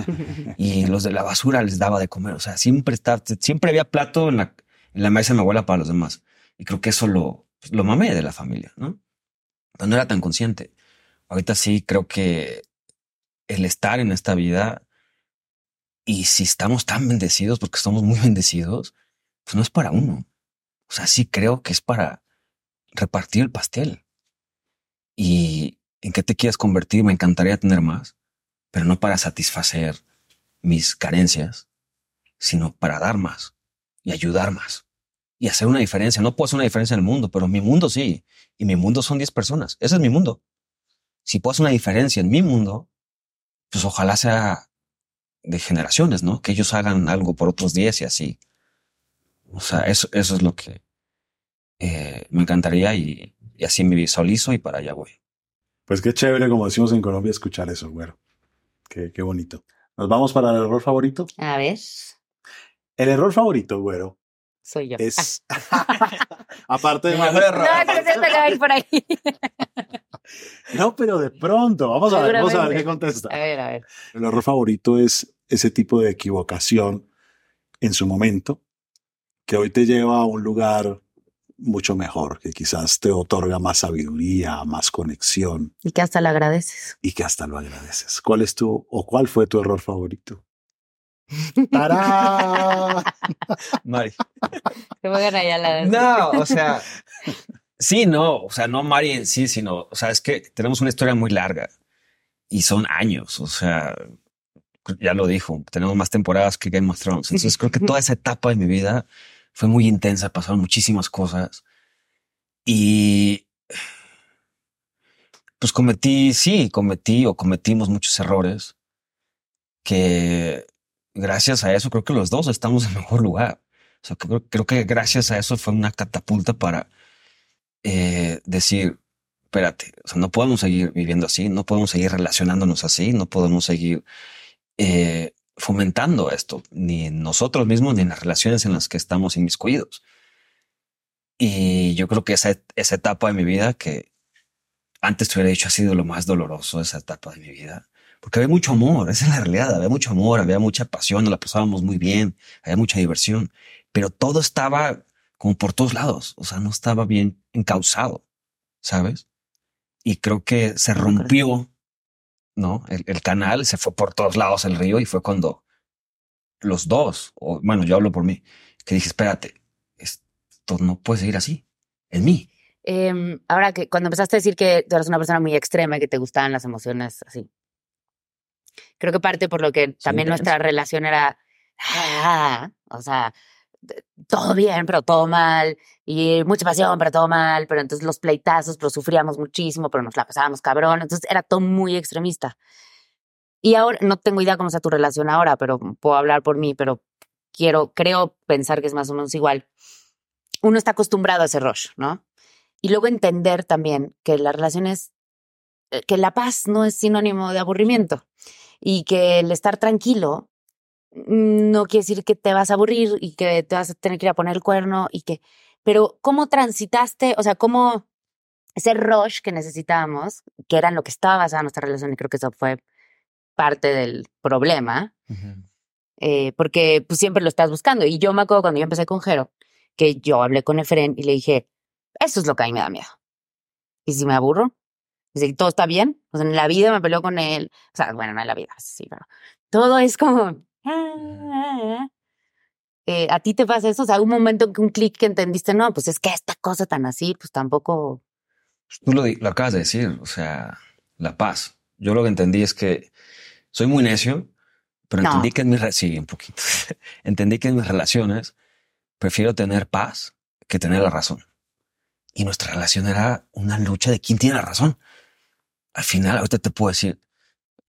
y los de la basura les daba de comer. O sea, siempre siempre había plato en la, la mesa de mi abuela para los demás. Y creo que eso lo, pues, lo mamé de la familia, ¿no? No era tan consciente. Ahorita sí creo que el estar en esta vida y si estamos tan bendecidos, porque estamos muy bendecidos, pues no es para uno. O sea, sí creo que es para repartir el pastel. Y en qué te quieres convertir, me encantaría tener más, pero no para satisfacer mis carencias, sino para dar más y ayudar más y hacer una diferencia. No puedo hacer una diferencia en el mundo, pero mi mundo sí. Y mi mundo son 10 personas. Ese es mi mundo. Si puedo hacer una diferencia en mi mundo, pues ojalá sea de generaciones, ¿no? Que ellos hagan algo por otros 10 y así. O sea, eso, eso es lo que eh, me encantaría y, y así me visualizo y para allá voy. Pues qué chévere, como decimos en Colombia, escuchar eso, güero. Qué, qué bonito. Nos vamos para el error favorito. A ver, El error favorito, güero, soy yo. es. Aparte de. Mejor error. No, creo que va a ir por ahí. No, pero de pronto. Vamos a ver, vamos a ver qué contesta. A ver, a ver. El error favorito es ese tipo de equivocación en su momento que hoy te lleva a un lugar mucho mejor, que quizás te otorga más sabiduría, más conexión Y que hasta le agradeces. y que hasta lo agradeces. ¿Cuál es tu o cuál fue tu error favorito? ¡Tarán! Mari. Te voy a ganar ya la No, o sea, sí, no, o sea, no Mari en sí, sino, o sea, es que tenemos una historia muy larga y son años, o sea, ya lo dijo, tenemos más temporadas que Game of Thrones. Entonces creo que toda esa etapa de mi vida fue muy intensa, pasaron muchísimas cosas y pues cometí, sí, cometí o cometimos muchos errores que gracias a eso creo que los dos estamos en mejor lugar. Creo, que gracias a eso fue una catapulta para eh, decir, espérate, no podemos seguir viviendo así, no podemos seguir relacionándonos así, no podemos seguir eh, fomentando esto, ni en nosotros mismos, ni en las relaciones en las que estamos inmiscuidos. Y yo creo que esa, esa etapa de mi vida que antes te hubiera dicho ha sido lo más doloroso, esa etapa de mi vida, porque había mucho amor, esa es la realidad, había mucho amor, había mucha pasión, nos la pasábamos muy bien, había mucha diversión, pero todo estaba como por todos lados, o sea, no estaba bien encausado, ¿sabes? Y creo que se rompió, ¿no? El, el canal se fue por todos lados el río y fue cuando los dos, o bueno, yo hablo por mí, que dije, espérate, esto no puede seguir así, en mí. Em, ahora que cuando empezaste a decir que tú eras una persona muy extrema y que te gustaban las emociones así, creo que parte por lo que también nuestra relación era, ah, o sea, todo bien, pero todo mal, y mucha pasión, pero todo mal, pero entonces los pleitazos, pero sufríamos muchísimo, pero nos la pasábamos cabrón, entonces era todo muy extremista. Y ahora, no tengo idea cómo está tu relación ahora, pero puedo hablar por mí, pero quiero, creo pensar que es más o menos igual. Uno está acostumbrado a ese rush, ¿no? Y luego entender también que las relaciones, eh, que la paz no es sinónimo de aburrimiento y que el estar tranquilo mm, no quiere decir que te vas a aburrir y que te vas a tener que ir a poner el cuerno y que, pero ¿cómo transitaste? O sea, ¿cómo ese rush que necesitábamos, que era en lo que estaba basada nuestra relación y creo que eso fue parte del problema, eh, porque pues siempre lo estás buscando. Y yo me acuerdo cuando yo empecé con Jero, que yo hablé con Efren y le dije, eso es lo que a mí me da miedo. Y si me aburro, dice, todo está bien. O sea, en la vida me peleó con él. O sea, bueno, no en la vida, sí, pero todo es como... Eh, ¿A ti te pasa eso? O sea, un momento en que un clic que entendiste, no, pues es que esta cosa tan así, pues tampoco... Tú lo, lo acabas de decir, o sea, la paz. Yo lo que entendí es que soy muy necio, pero No. entendí que en mis... Sí, un poquito. entendí que en mis relaciones prefiero tener paz que tener la razón. Y nuestra relación era una lucha de quién tiene la razón. Al final, ahorita te puedo decir,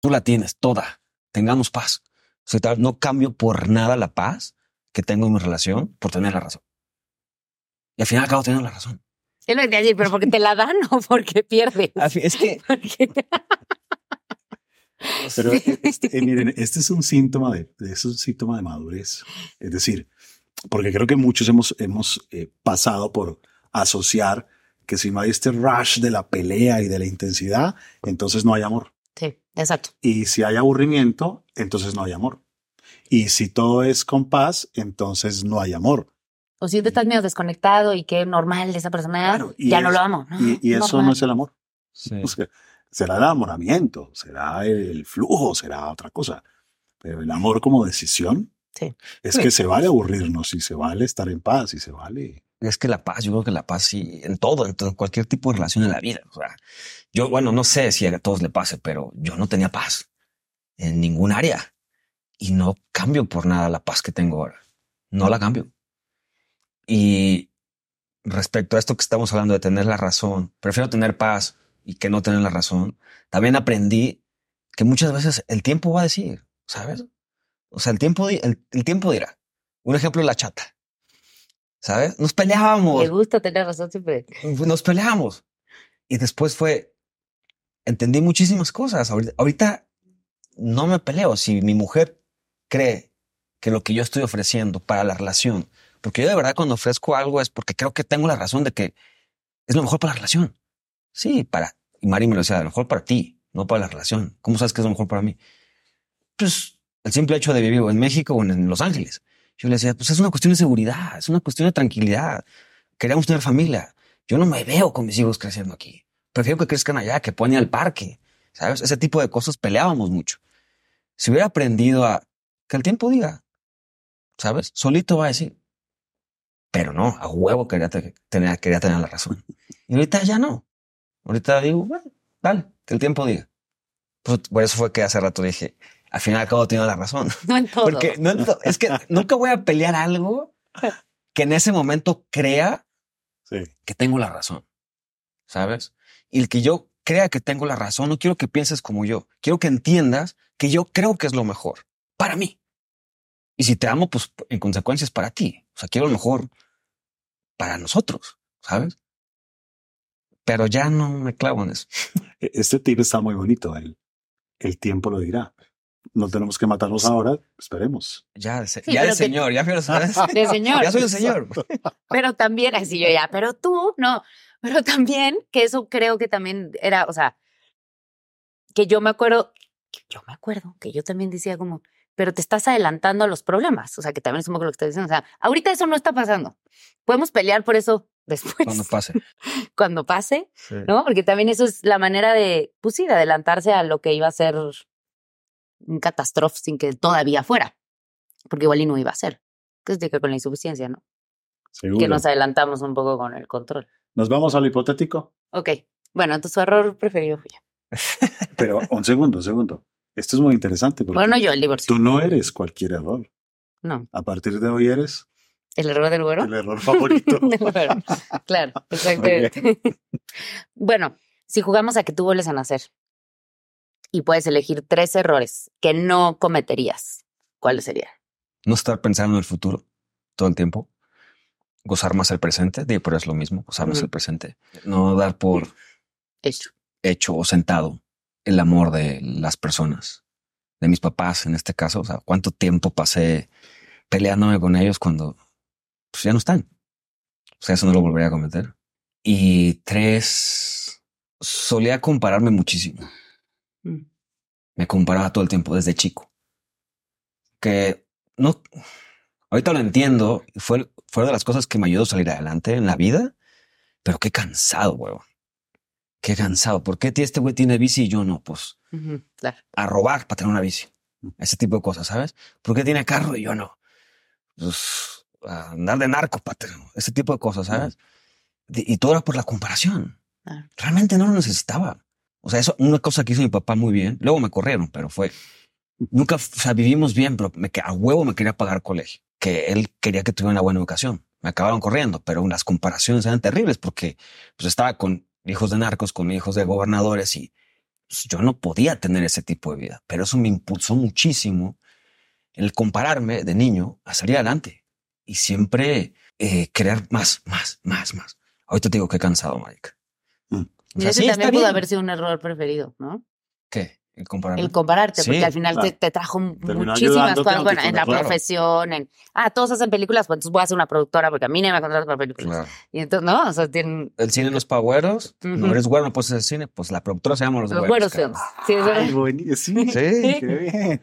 Tú la tienes toda. Tengamos paz. O sea, no cambio por nada la paz que tengo en mi relación por tener la razón. Y al final acabo teniendo la razón. Él me decía, pero porque te la dan o porque pierdes. Fin- Es que Pero este, eh, miren, este es un síntoma de, de- es un síntoma de madurez. Es decir, porque creo que muchos hemos, hemos eh, pasado por asociar que si no hay este rush de la pelea y de la intensidad, entonces no hay amor. Exacto. Y si hay aburrimiento, entonces no hay amor. Y si todo es con paz, entonces no hay amor. O si te estás medio desconectado y qué normal esa persona, Claro, y ya no lo amo. ¿no? Y, y eso Normal. no es el amor. sí. O sea, será el enamoramiento, será el flujo, será otra cosa. Pero el amor como decisión Sí. es Sí. que se vale aburrirnos y se vale estar en paz y se vale. Es que la paz, yo creo que la paz sí, en todo, en cualquier tipo de relación en la vida. O sea, yo, bueno, no sé si a todos le pase, pero yo no tenía paz en ningún área y no cambio por nada la paz que tengo ahora. No la cambio. Y respecto a esto que estamos hablando de tener la razón, prefiero tener paz y que no tener la razón. También aprendí que muchas veces el tiempo va a decir, ¿sabes? O sea, el tiempo, el, el tiempo dirá. Un ejemplo la chata. ¿Sabes? Nos peleábamos Le gusta tener razón siempre. nos peleamos. Y después fue, entendí muchísimas cosas. Ahorita, ahorita no me peleo. Si mi mujer cree que lo que yo estoy ofreciendo para la relación, porque yo de verdad cuando ofrezco algo es porque creo que tengo la razón de que es lo mejor para la relación. Sí, para, y Mari me lo decía, lo mejor para ti, no para la relación. ¿Cómo sabes que es lo mejor para mí? Pues el simple hecho de vivir en México o en Los Ángeles. Yo le decía, pues es una cuestión de seguridad, es una cuestión de tranquilidad. Queremos tener familia. Yo no me veo con mis hijos creciendo aquí. Prefiero que crezcan allá, que puedan ir al parque. ¿Sabes? Ese tipo de cosas peleábamos mucho. Si hubiera aprendido a que el tiempo diga, ¿sabes? Solito va a decir. Pero no, a huevo quería tener, quería tener la razón. Y ahorita ya no. Ahorita digo, bueno, dale, que el tiempo diga. Pues, por eso fue que hace rato dije, al final al cabo tiene la razón. No en todo. Porque no en to- es que nunca voy a pelear algo que en ese momento crea Sí. que tengo la razón. ¿Sabes? Y el que yo crea que tengo la razón, no quiero que pienses como yo. Quiero que entiendas que yo creo que es lo mejor para mí. Y si te amo, pues en consecuencia es para ti. O sea, quiero lo mejor para nosotros, ¿sabes? Pero ya no me clavo en eso. E- Este tip está muy bonito. El, el tiempo lo dirá. No tenemos que matarnos ahora. Esperemos. Ya, de, se- Sí, ya pero de señor, ya fui a los- De señor. Ya soy un señor. Pero también, así yo ya, pero tú, no. Pero también, que eso creo que también era, o sea, que yo me acuerdo, que yo me acuerdo que yo también decía como, pero te estás adelantando a los problemas. O sea, que también es un poco lo que estoy diciendo. O sea, ahorita eso no está pasando. Podemos pelear por eso después, Cuando pase. cuando pase, Sí. ¿no? Porque también eso es la manera de, pues sí, de adelantarse a lo que iba a ser un catástrofe sin que todavía fuera. Porque igual y no iba a ser. Que es de que con la insuficiencia, ¿no? Seguro. Que nos adelantamos un poco con el control. Nos vamos a lo hipotético. Ok. Bueno, entonces su error preferido fui yo. Pero un segundo, un segundo. Esto es muy interesante porque Bueno, yo el divorcio. tú no eres cualquier error. No. A partir de hoy eres ¿El error del güero? el error favorito. Del güero. Claro, exactamente. bueno, si jugamos a que tú vuelves a nacer y puedes elegir tres errores que no cometerías, ¿cuáles serían? No estar pensando en el futuro todo el tiempo. Gozar más el presente, digo, pero es lo mismo, gozar más el presente. No dar por Hecho. hecho o sentado el amor de las personas, de mis papás en este caso. O sea, cuánto tiempo pasé peleándome con ellos cuando pues, ya no están. O sea, eso no lo volvería a cometer. Y tres, solía compararme muchísimo. Mm. Me comparaba todo el tiempo desde chico. Que no, ahorita lo entiendo. Fue, fue de las cosas que me ayudó a salir adelante en la vida, pero qué cansado, huevón. Qué cansado. ¿Por qué este güey tiene bici y yo no? Pues Claro. a robar para tener una bici. Ese tipo de cosas, ¿sabes? ¿Por qué tiene carro y yo no? Pues a andar de narco para tener ese tipo de cosas, ¿sabes? Y todo era por la comparación. Claro. Realmente no lo necesitaba. O sea, eso, una cosa que hizo mi papá muy bien. Luego me corrieron, pero fue nunca, o sea, vivimos bien, pero me, a huevo me quería pagar colegio, que él quería que tuviera una buena educación. Me acabaron corriendo, pero las comparaciones eran terribles porque pues estaba con hijos de narcos, con hijos de gobernadores y pues, yo no podía tener ese tipo de vida. Pero eso me impulsó muchísimo el compararme de niño a salir adelante y siempre eh, crear más, más, más, más. Ahorita te digo que he cansado, Mike. O Y sea, ese sí, también está pudo bien. haber sido un error preferido, ¿no? ¿Qué? El. El compararte, Sí, porque al final te, claro. te trajo Terminó muchísimas cosas, bueno, en la claro. profesión, en, ah, todos hacen películas, pues entonces voy a hacer una productora porque a mí no me contratan para películas. Claro. Y entonces, no, o sea, tienen El cine no es para güeros. Ujú. No eres güero, no puedes hacer cine. Pues la productora se llama Los, los Güeros. Sí, es Ay, buenísimo. Sí, Sí. qué bien.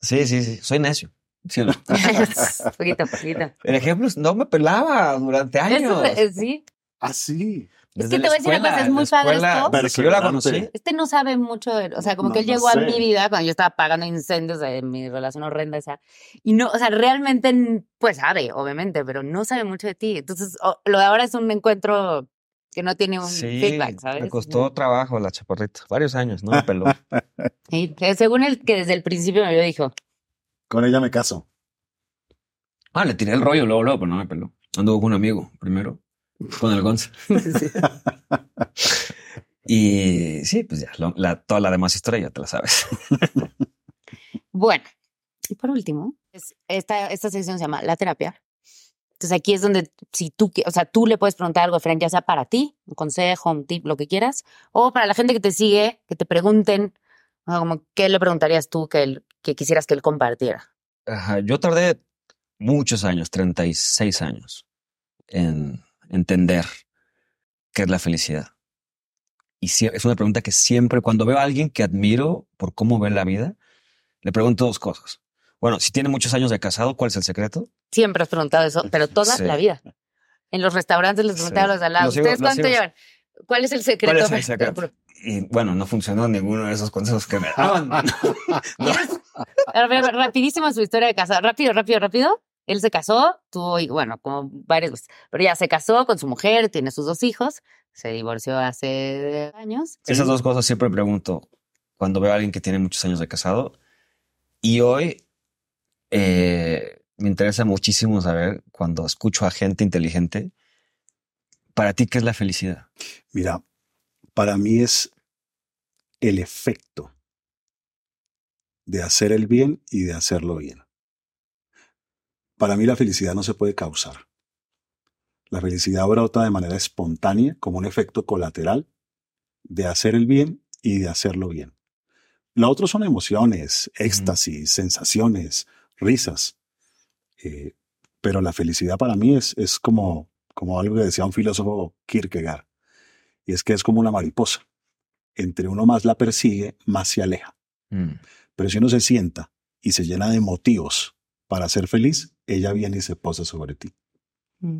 Sí, sí, sí. Soy necio. Sí, no? poquito, poquito. El ejemplo es, no me pelaba durante años. Eso, eh, sí. Así. Es Desde que te voy a decir una cosa, es muy padre escuela, esto. Desde que yo la conocí. Este no sabe mucho, de- o sea, como No, que él no llegó a mi vida cuando yo estaba apagando incendios de mi relación horrenda esa. Y no, o sea, realmente, pues sabe, obviamente, pero no sabe mucho de ti. Entonces, lo de ahora es un encuentro que no tiene un Sí, feedback, ¿sabes? me costó trabajo la chaparrita. Varios años, ¿no? Me peló. Sí, que según el que desde el principio me dijo, Con ella me caso. ah, le tiré el rollo luego, luego, pero no me peló. Anduvo con un amigo primero, con el Gonza. Y sí, pues ya, lo- la, toda la demás historia ya te la sabes. Bueno, y por último, es- esta, esta sección se llama La Terapia. Entonces aquí es donde si tú, o sea, tú le puedes preguntar algo diferente, ya sea para ti, un consejo, un tip, lo que quieras, o para la gente que te sigue, que te pregunten, o sea, como, ¿qué le preguntarías tú que, él, que quisieras que él compartiera? Ajá, yo tardé muchos años, 36 años, en, entender qué es la felicidad. Y sie- es una pregunta que siempre, cuando veo a alguien que admiro por cómo ve la vida, le pregunto dos cosas. Bueno, si tiene muchos años de casado, ¿cuál es el secreto? Siempre has preguntado eso, pero toda Sí. la vida. En los restaurantes les preguntaba Sí. a los de al lado, ¿ustedes los cuánto llevan? ¿Cuál es el secreto? ¿Cuál es el secreto? Y bueno, no funcionó ninguno de esos consejos que me daban. ¿Quieres- A ver, rapidísimo su historia de casa. Rápido, rápido, rápido. Él se casó, tuvo, y- bueno, como varias veces, pero ya se casó con su mujer, tiene sus dos hijos, se divorció hace años. Esas dos cosas siempre pregunto cuando veo a alguien que tiene muchos años de casado. Y hoy eh, me interesa muchísimo saber, cuando escucho a gente inteligente, para ti, ¿qué es la felicidad? Mira, para mí es el efecto de hacer el bien y de hacerlo bien. Para mí la felicidad no se puede causar. La felicidad brota de manera espontánea como un efecto colateral de hacer el bien y de hacerlo bien. Lo otro son emociones, éxtasis, sensaciones, risas. Eh, pero la felicidad para mí es, es como, como algo que decía un filósofo Kierkegaard. Y es que es como una mariposa. Entre uno más la persigue, más se aleja. Mm, Pero si uno se sienta y se llena de motivos para ser feliz, ella viene y se posa sobre ti. Mm.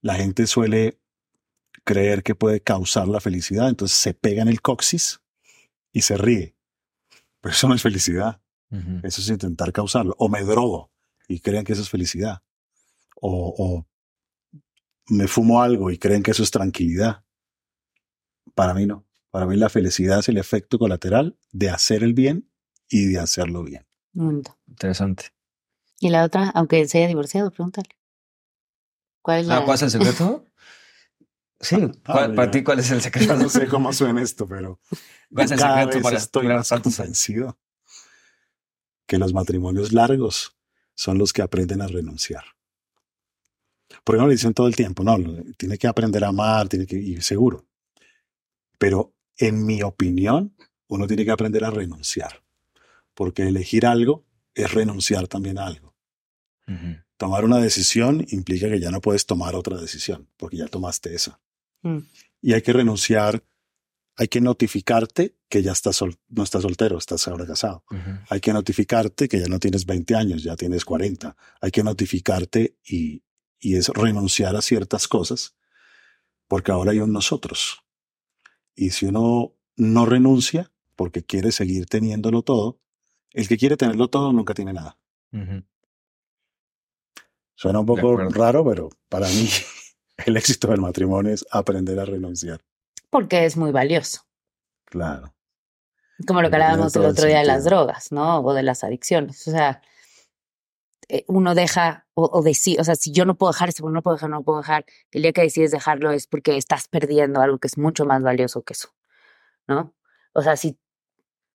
La gente suele creer que puede causar la felicidad, entonces se pega en el coxis y se ríe. Pero eso no es felicidad, eso es intentar causarlo. O me drogo y creen que eso es felicidad. O, o me fumo algo y creen que eso es tranquilidad. Para mí no. Para mí la felicidad es el efecto colateral de hacer el bien y de hacerlo bien. Mundo. Interesante. Y la otra, aunque se haya divorciado, pregúntale. ¿Cuál es la...? Ah, ¿Cuál es el secreto? Sí, ¿cuál- Ah, para ti, ¿cuál es el secreto? No sé cómo suena esto, pero ¿Cuál es el cada secreto vez para estoy más convencido que los matrimonios largos son los que aprenden a renunciar. Porque no lo dicen todo el tiempo, no, lo- tiene que aprender a amar, tiene que ir seguro. Pero en mi opinión, uno tiene que aprender a renunciar. Porque elegir algo es renunciar también a algo. Tomar una decisión implica que ya no puedes tomar otra decisión, porque ya tomaste esa. Mm. Y hay que renunciar, hay que notificarte que ya estás sol- no estás soltero, estás ahora casado. Hay que notificarte que ya no tienes 20 años, ya tienes 40. Hay que notificarte y, y es renunciar a ciertas cosas, porque ahora hay un nosotros. Y si uno no renuncia porque quiere seguir teniéndolo todo, el que quiere tenerlo todo nunca tiene nada. Suena un poco raro, pero para mí el éxito del matrimonio es aprender a renunciar. Porque es muy valioso. Claro. Como lo que hablábamos el otro día de las drogas, ¿no? O de las adicciones. O sea, eh, uno deja o, o decide, o sea, si yo no puedo dejar eso, no puedo dejar, no puedo dejar, el día que decides dejarlo es porque estás perdiendo algo que es mucho más valioso que eso, ¿no? O sea, si,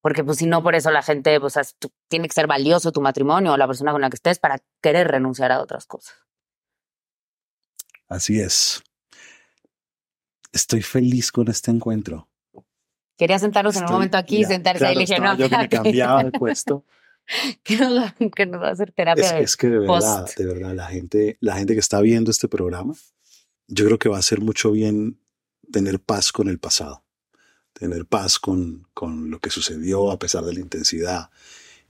porque pues si no, por eso la gente, pues, tú- tiene que ser valioso tu matrimonio o la persona con la que estés para querer renunciar a otras cosas. Así es. Estoy feliz con este encuentro. Quería sentarnos en un momento aquí, mira, sentarse claro, ahí y dije, no, yo que me cambiaba de puesto. que, nos va, que nos va a hacer terapia. Es, de- es que de verdad, post. de verdad, la gente, la gente que está viendo este programa, yo creo que va a hacer mucho bien tener paz con el pasado, tener paz con, con lo que sucedió a pesar de la intensidad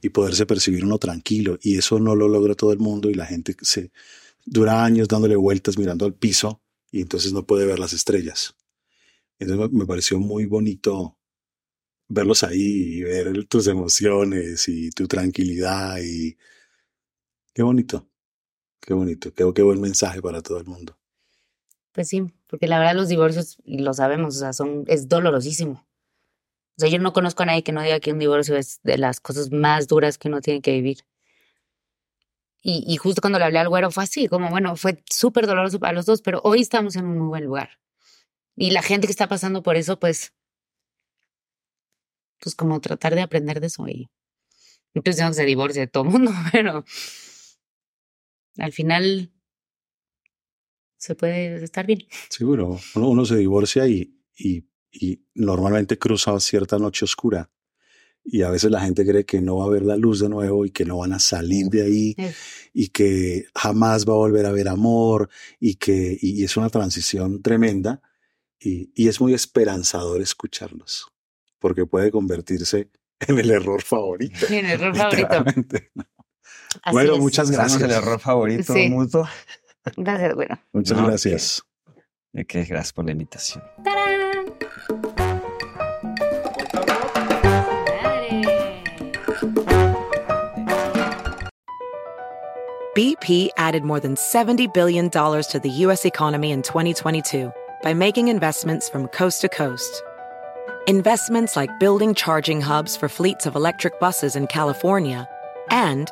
y poderse percibir uno tranquilo. Y eso no lo logra todo el mundo y la gente se dura años dándole vueltas mirando al piso y entonces no puede ver las estrellas. Entonces me, pareció muy bonito verlos ahí ver tus emociones y tu tranquilidad y qué bonito, qué bonito, qué, qué buen mensaje para todo el mundo. Pues sí, porque la verdad los divorcios, lo sabemos, o sea, son, es dolorosísimo. O sea, yo no conozco a nadie que no diga que un divorcio es de las cosas más duras que uno tiene que vivir. Y, y justo cuando le hablé al güero fue así, como bueno, fue súper doloroso para los dos, pero hoy estamos en un muy buen lugar. Y la gente que está pasando por eso, pues, pues como tratar de aprender de eso. Y no diciendo que se divorcie de todo el mundo, pero al final se puede estar bien. Seguro, uno, uno se divorcia y, y, y normalmente cruza cierta noche oscura y a veces la gente cree que no va a ver la luz de nuevo y que no van a salir de ahí y que jamás va a volver a haber amor y que y es una transición tremenda y, y es muy esperanzador escucharlos porque puede convertirse en el error favorito. Mi error favorito. Así Bueno, es. muchas gracias. el error favorito Sí. mutuo. Gracias, bueno. Muchas No, gracias. De que gracias por la invitación. ¡Tarán! BP added more than $70 billion to the U.S. economy in 2022 by making investments from coast to coast. Investments like building charging hubs for fleets of electric buses in California and